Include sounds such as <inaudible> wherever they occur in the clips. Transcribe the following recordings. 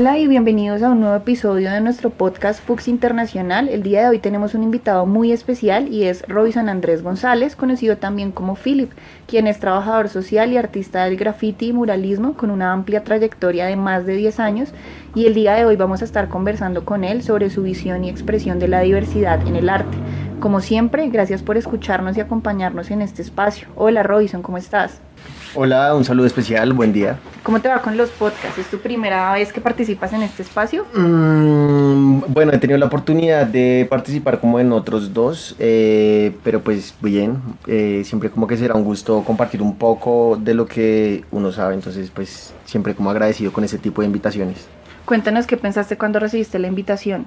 Hola y bienvenidos a un nuevo episodio de nuestro podcast Fux Internacional. El día de hoy tenemos un invitado muy especial y es Robinson Andrés González, conocido también como Philip, quien es trabajador social y artista del graffiti y muralismo con una amplia trayectoria de más de 10 años y el día de hoy vamos a estar conversando con él sobre su visión y expresión de la diversidad en el arte. Como siempre, gracias por escucharnos y acompañarnos en este espacio. Hola Robinson, ¿cómo estás? Hola, un saludo especial, buen día. ¿Cómo te va con los podcasts? ¿Es tu primera vez que participas en este espacio? Mm, bueno, he tenido la oportunidad de participar como en otros dos, eh, pero pues bien, eh, siempre como que será un gusto compartir un poco de lo que uno sabe, entonces pues siempre como agradecido con ese tipo de invitaciones. Cuéntanos qué pensaste cuando recibiste la invitación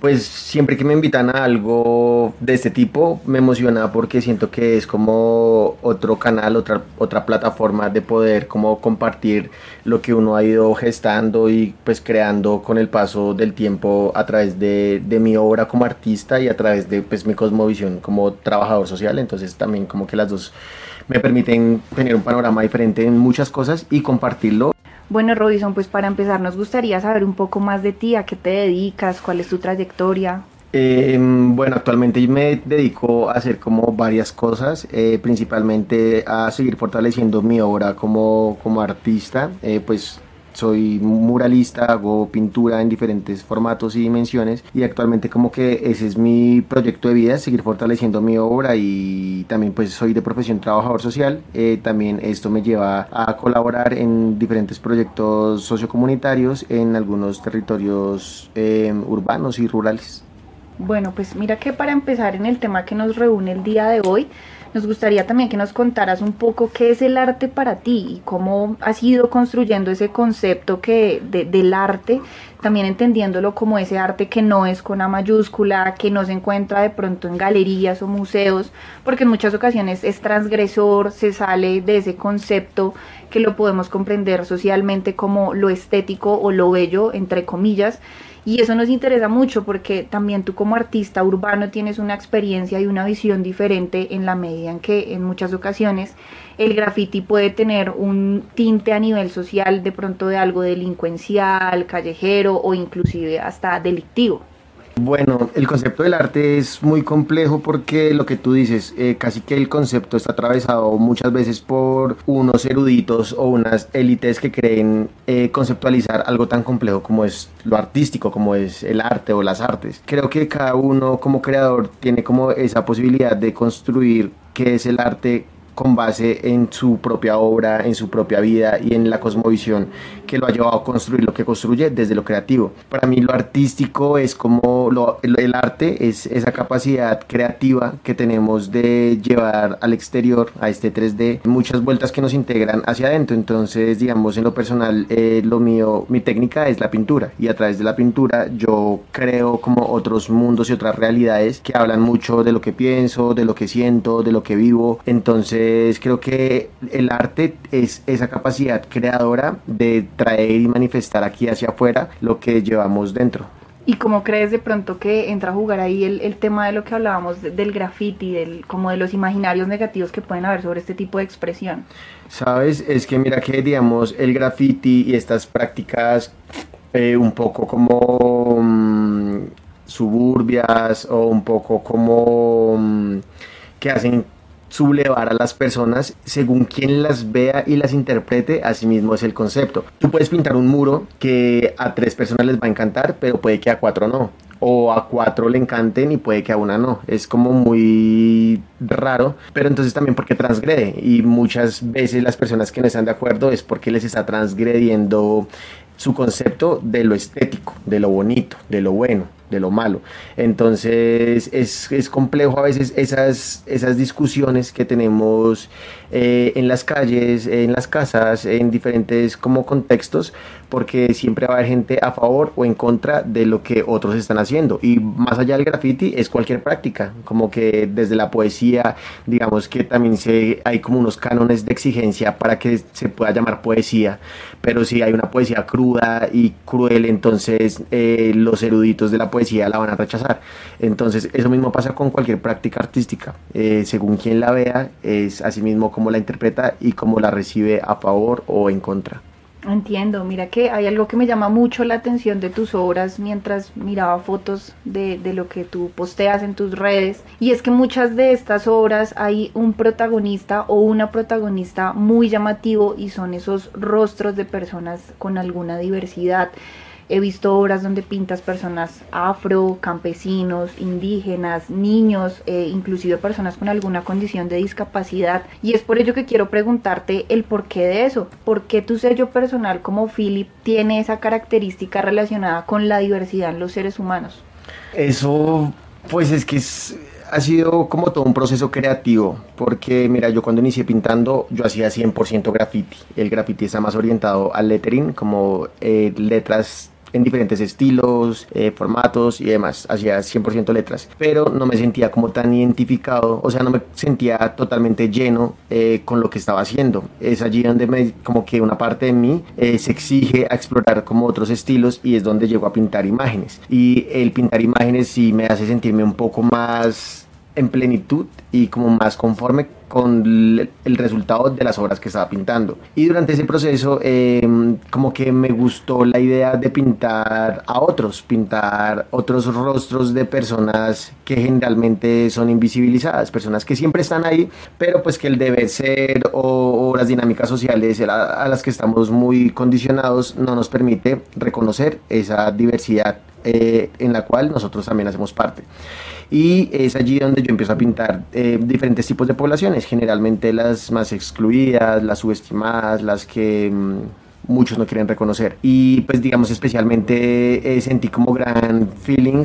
pues siempre que me invitan a algo de este tipo me emociona porque siento que es como otro canal, otra, otra plataforma de poder como compartir lo que uno ha ido gestando y pues creando con el paso del tiempo a través de, de mi obra como artista y a través de pues mi cosmovisión como trabajador social. Entonces también como que las dos me permiten tener un panorama diferente en muchas cosas y compartirlo bueno, Robinson, pues para empezar nos gustaría saber un poco más de ti, a qué te dedicas, cuál es tu trayectoria. Em, bueno, actualmente me dedico a hacer como varias cosas, eh, principalmente a seguir fortaleciendo mi obra como, como artista, eh, pues soy muralista, hago pintura en diferentes formatos y dimensiones y actualmente como que ese es mi proyecto de vida, seguir fortaleciendo mi obra y también pues soy de profesión trabajador social, eh, también esto me lleva a colaborar en diferentes proyectos sociocomunitarios en algunos territorios eh, urbanos y rurales. Bueno, pues mira que para empezar en el tema que nos reúne el día de hoy, nos gustaría también que nos contaras un poco qué es el arte para ti y cómo has ido construyendo ese concepto que del arte, también entendiéndolo como ese arte que no es con A mayúscula, que no se encuentra de pronto en galerías o museos, porque en muchas ocasiones es transgresor, se sale de ese concepto que lo podemos comprender socialmente como lo estético o lo bello, entre comillas, y eso nos interesa mucho porque también tú como artista urbano tienes una experiencia y una visión diferente en la medida en que en muchas ocasiones el graffiti puede tener un tinte a nivel social de pronto de algo delincuencial, callejero o inclusive hasta delictivo. Bueno, el concepto del arte es muy complejo porque lo que tú dices, eh, casi que el concepto está atravesado muchas veces por unos eruditos o unas élites que creen eh, conceptualizar algo tan complejo como es lo artístico, como es el arte o las artes. Creo que cada uno como creador tiene como esa posibilidad de construir qué es el arte con base en su propia obra, en su propia vida y en la cosmovisión que lo ha llevado a construir lo que construye desde lo creativo. Para mí lo artístico es como el arte, es esa capacidad creativa que tenemos de llevar al exterior, a este 3D, muchas vueltas que nos integran hacia adentro. Entonces, digamos, en lo personal, eh, lo mío, mi técnica es la pintura y a través de la pintura yo creo como otros mundos y otras realidades que hablan mucho de lo que pienso, de lo que siento, de lo que vivo. Entonces, creo que el arte es esa capacidad creadora de traer y manifestar aquí hacia afuera lo que llevamos dentro. ¿Y cómo crees de pronto que entra a jugar ahí el, tema de lo que hablábamos del graffiti, del, como de los imaginarios negativos que pueden haber sobre este tipo de expresión? Sabes, es que mira que digamos el graffiti y estas prácticas eh, un poco como mm, suburbias o un poco como mm, que hacen sublevar a las personas según quien las vea y las interprete, así mismo es el concepto. Tú puedes pintar un muro que a tres personas les va a encantar, pero puede que a cuatro no. O a cuatro le encanten y puede que a una no. Es como muy raro, pero entonces también porque transgrede. Y muchas veces las personas que no están de acuerdo es porque les está transgrediendo su concepto de lo estético, de lo bonito, de lo bueno de lo malo. Entonces es, es, complejo a veces esas, esas discusiones que tenemos eh, en las calles, en las casas, en diferentes como contextos, porque siempre va a haber gente a favor o en contra de lo que otros están haciendo. Y más allá del graffiti es cualquier práctica, como que desde la poesía, digamos que también hay como unos cánones de exigencia para que se pueda llamar poesía, pero si hay una poesía cruda y cruel, entonces eh, los eruditos de la poesía la van a rechazar. Entonces eso mismo pasa con cualquier práctica artística, eh, según quien la vea, es así mismo como la interpreta y cómo la recibe a favor o en contra. Entiendo, mira que hay algo que me llama mucho la atención de tus obras mientras miraba fotos de, de, lo que tú posteas en tus redes y es que muchas de estas obras hay un protagonista o una protagonista muy llamativo y son esos rostros de personas con alguna diversidad. He visto obras donde pintas personas afro, campesinos, indígenas, niños, eh, inclusive personas con alguna condición de discapacidad. Y es por ello que quiero preguntarte el porqué de eso. ¿Por qué tu sello personal como Philip tiene esa característica relacionada con la diversidad en los seres humanos? Eso, pues es que ha sido como todo un proceso creativo, porque mira, yo cuando inicié pintando, yo hacía 100% graffiti. El graffiti está más orientado al lettering, como eh, letras en diferentes estilos, eh, formatos y demás, hacía 100% letras, pero no me sentía como tan identificado, o sea, no me sentía totalmente lleno eh, con lo que estaba haciendo. Es allí donde me, como que una parte de mí eh, se exige a explorar como otros estilos y es donde llego a pintar imágenes. Y el pintar imágenes sí me hace sentirme un poco más en plenitud y como más conforme con el resultado de las obras que estaba pintando. Y durante ese proceso em, como que me gustó la idea de pintar a otros, pintar otros rostros de personas que generalmente son invisibilizadas, personas que siempre están ahí, pero pues que el deber ser o, las dinámicas sociales a las que estamos muy condicionados no nos permite reconocer esa diversidad eh, en la cual nosotros también hacemos parte. Y es allí donde yo empiezo a pintar eh, diferentes tipos de poblaciones, generalmente las más excluidas, las subestimadas, las que... Mm, muchos no quieren reconocer. Y pues digamos especialmente eh, sentí como gran feeling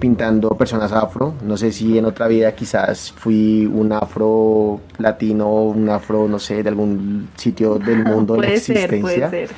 pintando personas afro. No sé si en otra vida quizás fui un afro latino, un afro, no sé, de algún sitio del <laughs> mundo en existencia. Ser, puede ser.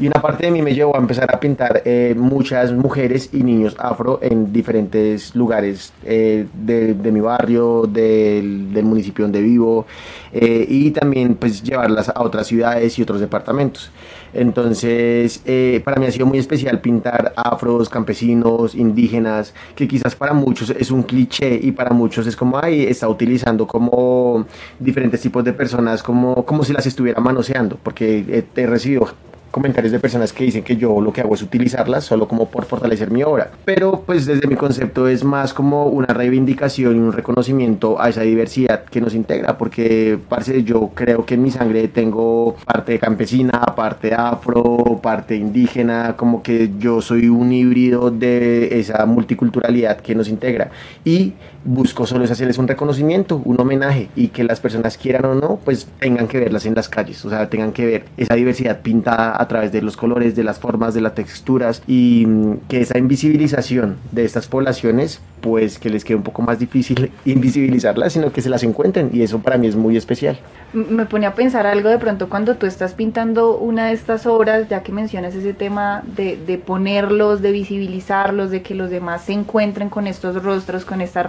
Y una parte de mí me llevó a empezar a pintar eh, muchas mujeres y niños afro en diferentes lugares eh, de, mi barrio, del, municipio donde vivo, eh, y también pues llevarlas a otras ciudades y otros departamentos. Entonces, para mí ha sido muy especial pintar afros, campesinos, indígenas, que quizás para muchos es un cliché y para muchos es como, ay, está utilizando como diferentes tipos de personas, como, como si las estuviera manoseando, porque he recibido comentarios de personas que dicen que yo lo que hago es utilizarlas solo como por fortalecer mi obra. Pero pues desde mi concepto es más como una reivindicación y un reconocimiento a esa diversidad que nos integra, porque parce, yo creo que en mi sangre tengo parte campesina, parte afro, parte indígena, como que yo soy un híbrido de esa multiculturalidad que nos integra. Y busco solo es hacerles un reconocimiento, un homenaje y que las personas quieran o no, pues tengan que verlas en las calles, o sea, tengan que ver esa diversidad pintada a través de los colores, de las formas, de las texturas y que esa invisibilización de estas poblaciones, pues que les quede un poco más difícil <laughs> invisibilizarlas, sino que se las encuentren y eso para mí es muy especial. Me pone a pensar algo de pronto cuando tú estás pintando una de estas obras, ya que mencionas ese tema de, de, ponerlos, de visibilizarlos, de que los demás se encuentren con estos rostros, con estas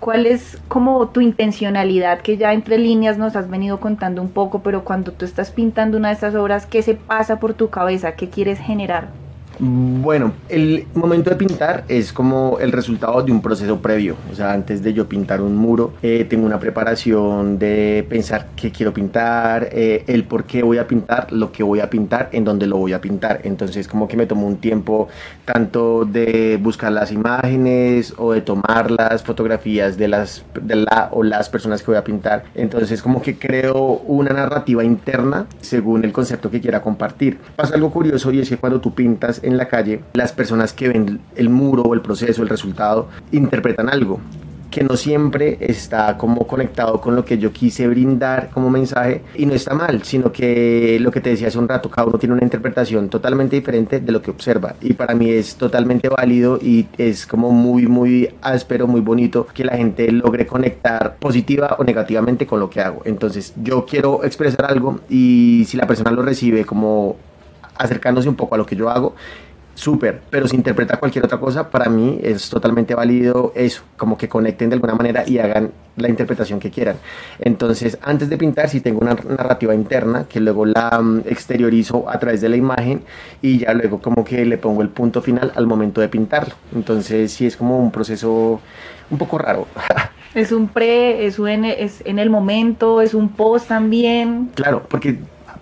¿Cuál es como tu intencionalidad que ya entre líneas nos has venido contando un poco, pero cuando tú estás pintando una de estas obras, ¿qué se pasa por tu cabeza? ¿Qué quieres generar? Bueno, el momento de pintar es como el resultado de un proceso previo. O sea, antes de yo pintar un muro, eh, tengo una preparación de pensar qué quiero pintar, eh, el por qué voy a pintar, lo que voy a pintar, en dónde lo voy a pintar. Entonces, como que me tomo un tiempo tanto de buscar las imágenes o de tomar las fotografías de las de la o las personas que voy a pintar. Entonces, como que creo una narrativa interna según el concepto que quiera compartir. Pasa algo curioso y es que cuando tú pintas en la calle, las personas que ven el muro o el proceso, el resultado, interpretan algo que no siempre está como conectado con lo que yo quise brindar como mensaje y no está mal, sino que lo que te decía hace un rato, cada uno tiene una interpretación totalmente diferente de lo que observa y para mí es totalmente válido y es como muy muy áspero, muy bonito que la gente logre conectar positiva o negativamente con lo que hago. Entonces yo quiero expresar algo y si la persona lo recibe como acercándose un poco a lo que yo hago, súper, pero si interpreta cualquier otra cosa, para mí es totalmente válido eso, como que conecten de alguna manera y hagan la interpretación que quieran. Entonces, antes de pintar, si tengo una narrativa interna que luego la mm, exteriorizo a través de la imagen y ya luego como que le pongo el punto final al momento de pintarlo. Entonces, sí es como un proceso un poco raro. <laughs> Es un pre, es, un, es en el momento, es un post también. Claro, porque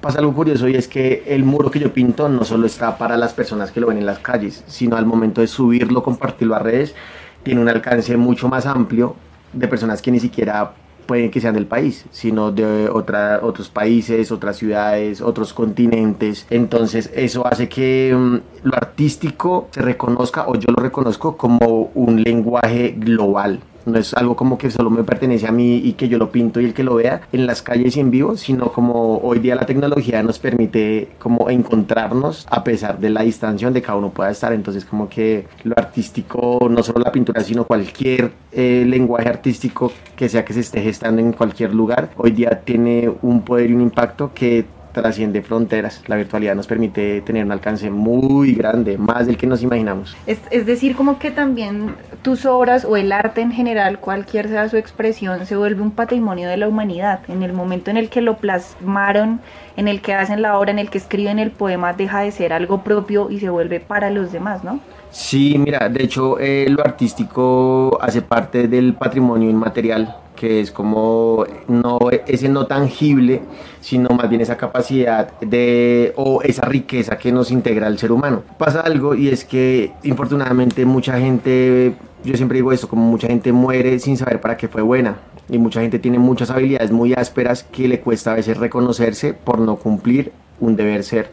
pasa algo curioso y es que el muro que yo pinto no solo está para las personas que lo ven en las calles, sino al momento de subirlo, compartirlo a redes, tiene un alcance mucho más amplio de personas que ni siquiera pueden que sean del país, sino de otra, otros países, otras ciudades, otros continentes. Entonces eso hace que mm, lo artístico se reconozca o yo lo reconozco como un lenguaje global no es algo como que solo me pertenece a mí y que yo lo pinto y el que lo vea en las calles y en vivo, sino como hoy día la tecnología nos permite como encontrarnos a pesar de la distancia donde cada uno pueda estar. Entonces como que lo artístico, no solo la pintura, sino cualquier eh, lenguaje artístico que sea que se esté gestando en cualquier lugar, hoy día tiene un poder y un impacto que trasciende fronteras. La virtualidad nos permite tener un alcance muy grande, más del que nos imaginamos. Es, es, decir, como que también tus obras o el arte en general, cualquier sea su expresión, se vuelve un patrimonio de la humanidad. En el momento en el que lo plasmaron, en el que hacen la obra, en el que escriben el poema, deja de ser algo propio y se vuelve para los demás, ¿no? Sí, mira, de hecho eh, lo artístico hace parte del patrimonio inmaterial que es como no ese no tangible, sino más bien esa capacidad de o esa riqueza que nos integra al ser humano. Pasa algo y es que infortunadamente mucha gente, yo siempre digo esto, como mucha gente muere sin saber para qué fue buena y mucha gente tiene muchas habilidades muy ásperas que le cuesta a veces reconocerse por no cumplir un deber ser.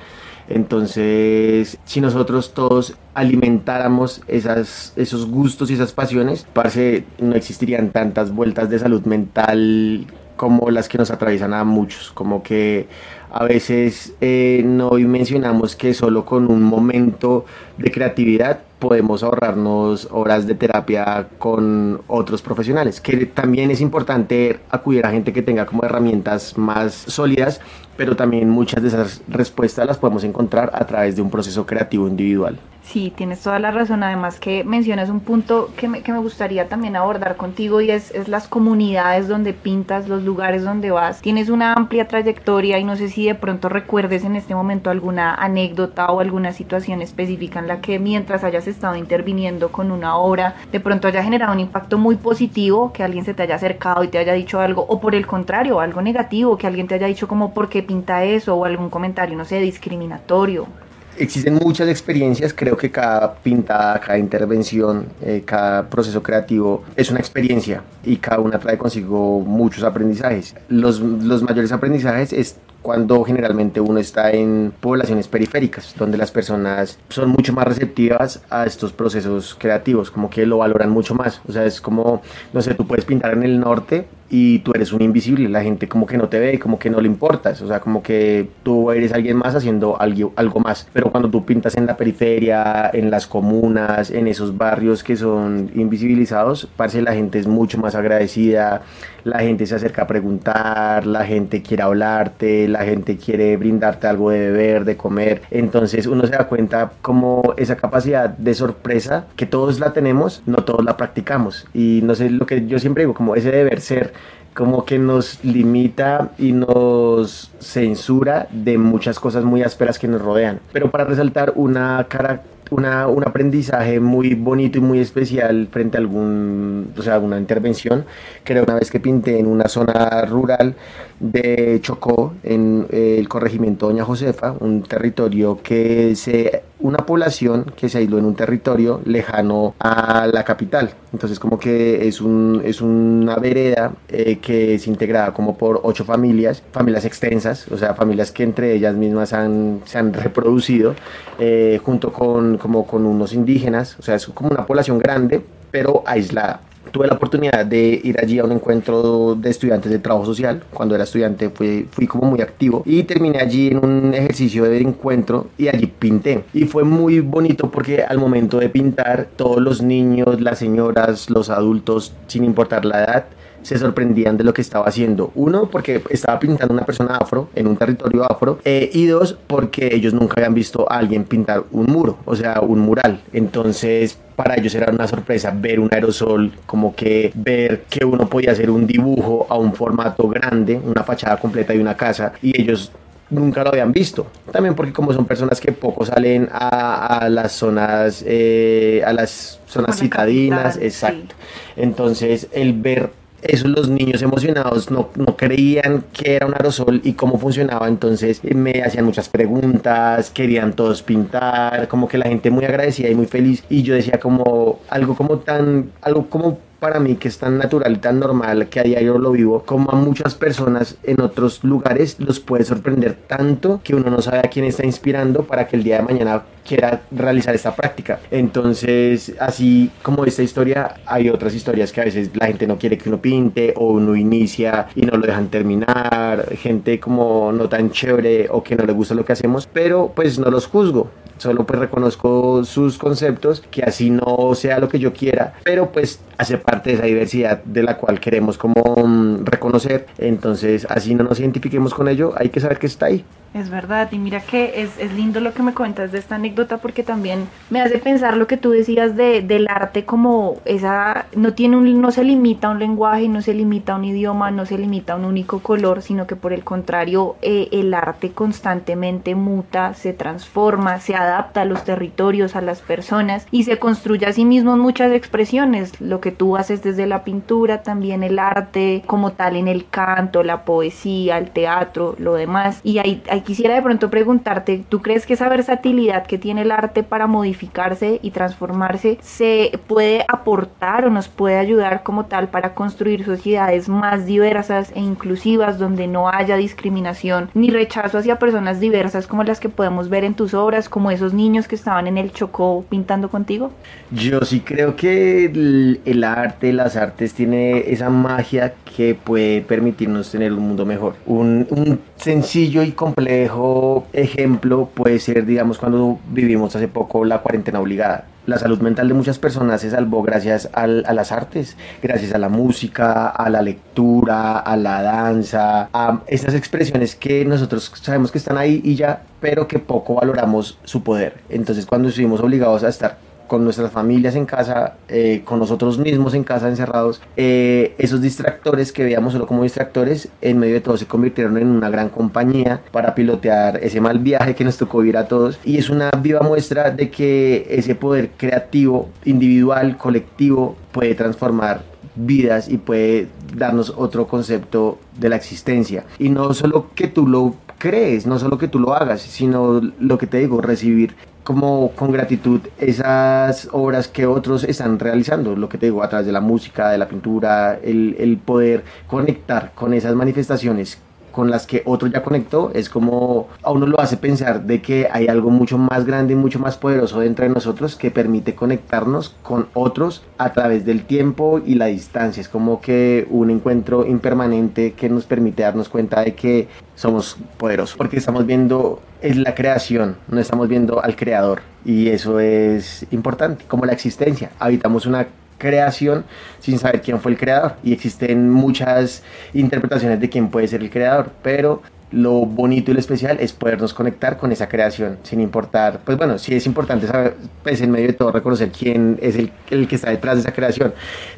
Entonces, si nosotros todos alimentáramos esas, esos gustos y esas pasiones, parce, no existirían tantas vueltas de salud mental como las que nos atraviesan a muchos, como que a veces eh, no mencionamos que solo con un momento de creatividad podemos ahorrarnos horas de terapia con otros profesionales, que también es importante acudir a gente que tenga como herramientas más sólidas, pero también muchas de esas respuestas las podemos encontrar a través de un proceso creativo individual. Sí, tienes toda la razón. Además que mencionas un punto que me, que me gustaría también abordar contigo y es, es, las comunidades donde pintas, los lugares donde vas. Tienes una amplia trayectoria y no sé si de pronto recuerdes en este momento alguna anécdota o alguna situación específica en la que mientras hayas estado interviniendo con una obra, de pronto haya generado un impacto muy positivo, que alguien se te haya acercado y te haya dicho algo, o por el contrario, algo negativo, que alguien te haya dicho como por qué pinta eso o algún comentario, no sé, discriminatorio existen muchas experiencias, creo que cada pintada, cada intervención, eh, cada proceso creativo es una experiencia y cada una trae consigo muchos aprendizajes. Los, los mayores aprendizajes es cuando generalmente uno está en poblaciones periféricas, donde las personas son mucho más receptivas a estos procesos creativos, como que lo valoran mucho más. O sea, es como, no sé, tú puedes pintar en el norte y tú eres un invisible, la gente como que no te ve, como que no le importas, o sea, como que tú eres alguien más haciendo algo, algo más. Pero cuando tú pintas en la periferia, en las comunas, en esos barrios que son invisibilizados, parece la gente es mucho más agradecida, la gente se acerca a preguntar, la gente quiere hablarte, la gente quiere brindarte algo de beber, de comer. Entonces uno se da cuenta como esa capacidad de sorpresa que todos la tenemos, no todos la practicamos. Y no sé lo que yo siempre digo, como ese deber ser como que nos limita y nos censura de muchas cosas muy ásperas que nos rodean. Pero para resaltar una cara una, un aprendizaje muy bonito y muy especial frente a algún, o sea, alguna intervención. Creo una vez que pinté en una zona rural de Chocó, en el corregimiento Doña Josefa, un territorio que se, una población que se aisló en un territorio lejano a la capital. Entonces como que es, un, es una vereda eh, que es integrada como por ocho familias, familias extensas, o sea, familias que entre ellas mismas han, se han reproducido eh, junto con, como con unos indígenas, o sea, es como una población grande, pero aislada tuve la oportunidad de ir allí a un encuentro de estudiantes de trabajo social. Cuando era estudiante fui, fui como muy activo y terminé allí en un ejercicio de encuentro y allí pinté. Y fue muy bonito porque al momento de pintar todos los niños, las señoras, los adultos, sin importar la edad, se sorprendían de lo que estaba haciendo. Uno, porque estaba pintando una persona afro en un territorio afro. Eh, y dos, porque ellos nunca habían visto a alguien pintar un muro, o sea, un mural. Entonces, para ellos era una sorpresa ver un aerosol, como que ver que uno podía hacer un dibujo a un formato grande, una fachada completa de una casa, y ellos nunca lo habían visto. También porque como son personas que poco salen a, las zonas, eh, a las zonas citadinas, exacto. Entonces el ver eso los niños emocionados no, no creían que era un aerosol y cómo funcionaba, entonces me hacían muchas preguntas, querían todos pintar, como que la gente muy agradecida y muy feliz. Y yo decía como algo como tan, algo como para mí que es tan natural tan normal que a diario lo vivo, como a muchas personas en otros lugares los puede sorprender tanto que uno no sabe a quién está inspirando para que el día de mañana quiera realizar esta práctica. Entonces, así como esta historia, hay otras historias que a veces la gente no quiere que uno pinte o uno inicia y no lo dejan terminar, gente como no tan chévere o que no le gusta lo que hacemos, pero pues no los juzgo solo pues reconozco sus conceptos, que así no sea lo que yo quiera, pero pues hace parte de esa diversidad de la cual queremos como mm, reconocer, entonces así no nos identifiquemos con ello, hay que saber que está ahí. Es verdad, y mira que es, es, lindo lo que me cuentas de esta anécdota porque también me hace pensar lo que tú decías de, del arte como esa, no, tiene un, no se limita a un lenguaje, no se limita a un idioma, no se limita a un único color, sino que por el contrario eh, el arte constantemente muta, se transforma, se adapta a los territorios, a las personas y se construye a sí mismo en muchas expresiones, lo que tú haces desde la pintura, también el arte como tal en el canto, la poesía, el teatro, lo demás, y hay, hay quisiera de pronto preguntarte, ¿tú crees que esa versatilidad que tiene el arte para modificarse y transformarse se puede aportar o nos puede ayudar como tal para construir sociedades más diversas e inclusivas donde no haya discriminación ni rechazo hacia personas diversas como las que podemos ver en tus obras, como esos niños que estaban en el Chocó pintando contigo? Yo sí creo que el, arte, las artes tiene esa magia que puede permitirnos tener un mundo mejor. Un sencillo y complejo ejemplo puede ser, digamos, cuando vivimos hace poco la cuarentena obligada. La salud mental de muchas personas se salvó gracias al, a las artes, gracias a la música, a la lectura, a la danza, a estas expresiones que nosotros sabemos que están ahí y ya, pero que poco valoramos su poder. Entonces cuando estuvimos obligados a estar con nuestras familias en casa, eh, con nosotros mismos en casa encerrados, eh, esos distractores que veíamos solo como distractores, en medio de todo se convirtieron en una gran compañía para pilotear ese mal viaje que nos tocó vivir a todos. Y es una viva muestra de que ese poder creativo, individual, colectivo, puede transformar vidas y puede darnos otro concepto de la existencia. Y no solo que tú lo crees, no solo que tú lo hagas, sino lo que te digo, recibir como con gratitud esas obras que otros están realizando, lo que te digo, a través de la música, de la pintura, el, el poder conectar con esas manifestaciones con las que otro ya conectó, es como a uno lo hace pensar de que hay algo mucho más grande y mucho más poderoso dentro de nosotros que permite conectarnos con otros a través del tiempo y la distancia. Es como que un encuentro impermanente que nos permite darnos cuenta de que somos poderosos, porque estamos viendo es la creación, no estamos viendo al creador y eso es importante, como la existencia. Habitamos una creación sin saber quién fue el creador. Y existen muchas interpretaciones de quién puede ser el creador, pero lo bonito y lo especial es podernos conectar con esa creación sin importar, pues bueno, sí es importante saber, pues en medio de todo reconocer quién es el, el, que está detrás de esa creación,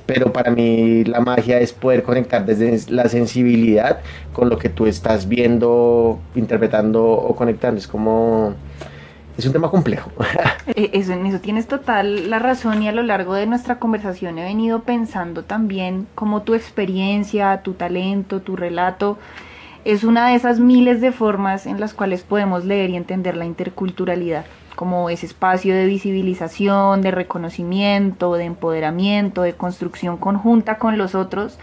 pero para mí la magia es poder conectar desde la sensibilidad con lo que tú estás viendo, interpretando o conectando, es como es un tema complejo. <laughs> Eh, eso, en eso tienes total la razón y a lo largo de nuestra conversación he venido pensando también cómo tu experiencia, tu talento, tu relato es una de esas miles de formas en las cuales podemos leer y entender la interculturalidad como ese espacio de visibilización, de reconocimiento, de empoderamiento, de construcción conjunta con los otros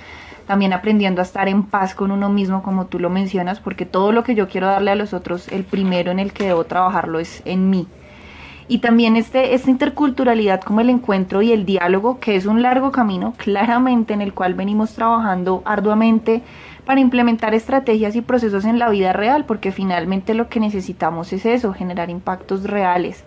también aprendiendo a estar en paz con uno mismo, como tú lo mencionas, porque todo lo que yo quiero darle a los otros, el primero en el que debo trabajarlo es en mí. Y también este, esta interculturalidad como el encuentro y el diálogo, que es un largo camino, claramente en el cual venimos trabajando arduamente para implementar estrategias y procesos en la vida real, porque finalmente lo que necesitamos es eso, generar impactos reales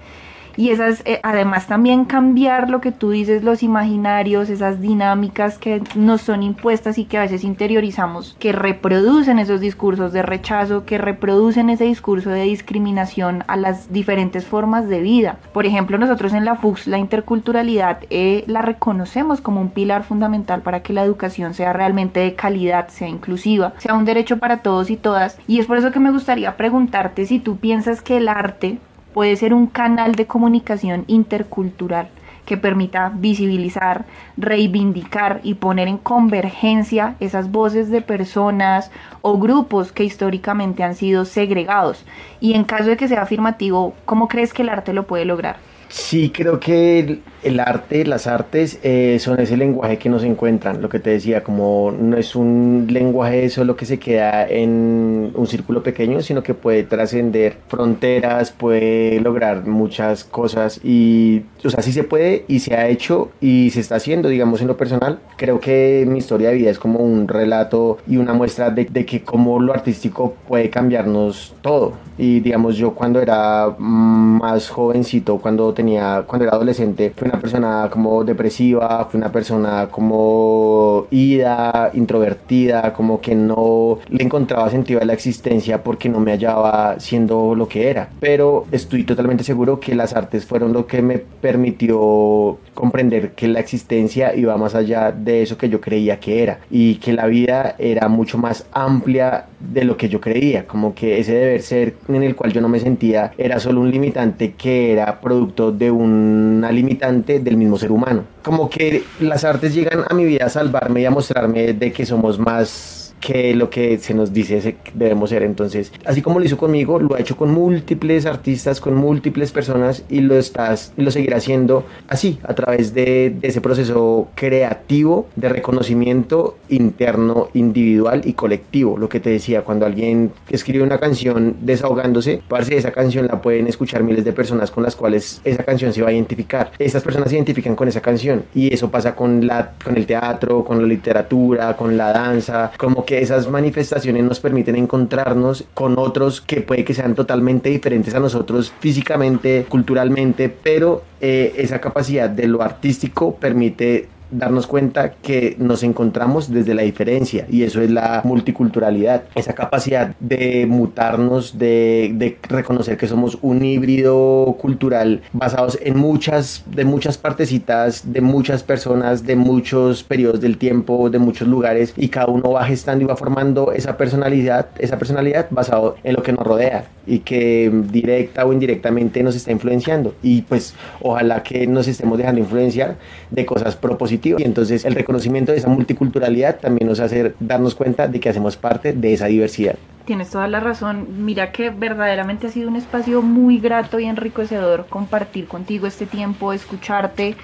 y esas, eh, además también cambiar lo que tú dices, los imaginarios, esas dinámicas que nos son impuestas y que a veces interiorizamos, que reproducen esos discursos de rechazo, que reproducen ese discurso de discriminación a las diferentes formas de vida. Por ejemplo, nosotros en la FUX la interculturalidad eh, la reconocemos como un pilar fundamental para que la educación sea realmente de calidad, sea inclusiva, sea un derecho para todos y todas. Y es por eso que me gustaría preguntarte si tú piensas que el arte puede ser un canal de comunicación intercultural que permita visibilizar, reivindicar y poner en convergencia esas voces de personas o grupos que históricamente han sido segregados. Y en caso de que sea afirmativo, ¿cómo crees que el arte lo puede lograr? Sí, creo que el, arte, las artes eh, son ese lenguaje que nos encuentran, lo que te decía, como no es un lenguaje solo que se queda en un círculo pequeño, sino que puede trascender fronteras, puede lograr muchas cosas y, o sea, sí se puede y se ha hecho y se está haciendo, digamos, en lo personal. Creo que mi historia de vida es como un relato y una muestra de, de que como lo artístico puede cambiarnos todo. Y digamos, yo cuando era más jovencito, cuando tenía, cuando era adolescente, fui una persona como depresiva, fui una persona como ida, introvertida, como que no le encontraba sentido a la existencia porque no me hallaba siendo lo que era. Pero estoy totalmente seguro que las artes fueron lo que me permitió comprender que la existencia iba más allá de eso que yo creía que era y que la vida era mucho más amplia de lo que yo creía, como que ese deber ser en el cual yo no me sentía era solo un limitante que era producto de una limitante del mismo ser humano. Como que las artes llegan a mi vida a salvarme y a mostrarme de que somos más que lo que se nos dice debemos ser. Entonces, así como lo hizo conmigo, lo ha hecho con múltiples artistas, con múltiples personas y lo estás lo seguirá haciendo así, a través de, ese proceso creativo de reconocimiento interno, individual y colectivo. Lo que te decía, cuando alguien escribe una canción desahogándose, parece esa canción la pueden escuchar miles de personas con las cuales esa canción se va a identificar. Estas personas se identifican con esa canción y eso pasa con la con el teatro, con la literatura, con la danza, como que esas manifestaciones nos permiten encontrarnos con otros que puede que sean totalmente diferentes a nosotros físicamente, culturalmente, pero eh, esa capacidad de lo artístico permite darnos cuenta que nos encontramos desde la diferencia y eso es la multiculturalidad, esa capacidad de mutarnos, de, de, reconocer que somos un híbrido cultural basados en muchas, de muchas partecitas, de muchas personas, de muchos periodos del tiempo, de muchos lugares y cada uno va gestando y va formando esa personalidad, esa personalidad basado en lo que nos rodea y que directa o indirectamente nos está influenciando y pues ojalá que nos estemos dejando influenciar de cosas propositivas y entonces el reconocimiento de esa multiculturalidad también nos hace darnos cuenta de que hacemos parte de esa diversidad. Tienes toda la razón. Mira que verdaderamente ha sido un espacio muy grato y enriquecedor compartir contigo este tiempo, escucharte,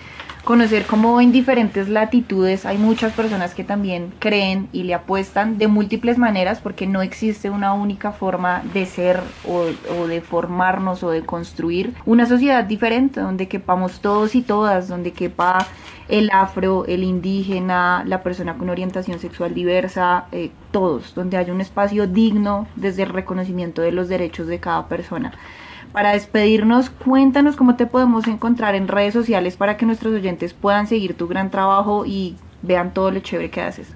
conocer cómo en diferentes latitudes hay muchas personas que también creen y le apuestan de múltiples maneras porque no existe una única forma de ser o, de formarnos o de construir una sociedad diferente donde quepamos todos y todas, donde quepa el afro, el indígena, la persona con orientación sexual diversa, eh, todos, donde haya un espacio digno desde el reconocimiento de los derechos de cada persona. Para despedirnos, cuéntanos cómo te podemos encontrar en redes sociales para que nuestros oyentes puedan seguir tu gran trabajo y vean todo lo chévere que haces.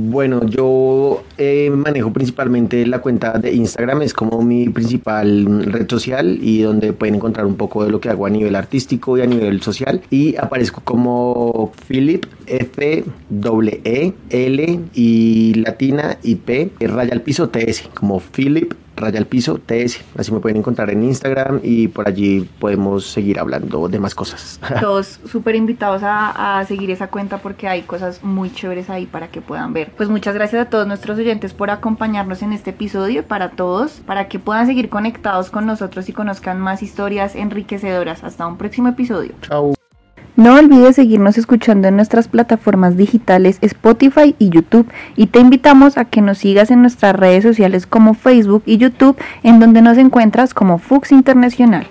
Bueno, yo eh, manejo principalmente la cuenta de Instagram, es como mi principal red social y donde pueden encontrar un poco de lo que hago a nivel artístico y a nivel social. Y aparezco como Philip F E L y latina y P raya al piso TS, como Philip raya al piso TS. Así me pueden encontrar en Instagram y por allí podemos seguir hablando de más cosas. <laughs> Todos súper invitados a, a, seguir esa cuenta porque hay cosas muy chéveres ahí para que puedan ver. Pues muchas gracias a todos nuestros oyentes por acompañarnos en este episodio, para todos, para que puedan seguir conectados con nosotros y conozcan más historias enriquecedoras. Hasta un próximo episodio. Chao. No olvides seguirnos escuchando en nuestras plataformas digitales Spotify y YouTube y te invitamos a que nos sigas en nuestras redes sociales como Facebook y YouTube en donde nos encuentras como Fux Internacional.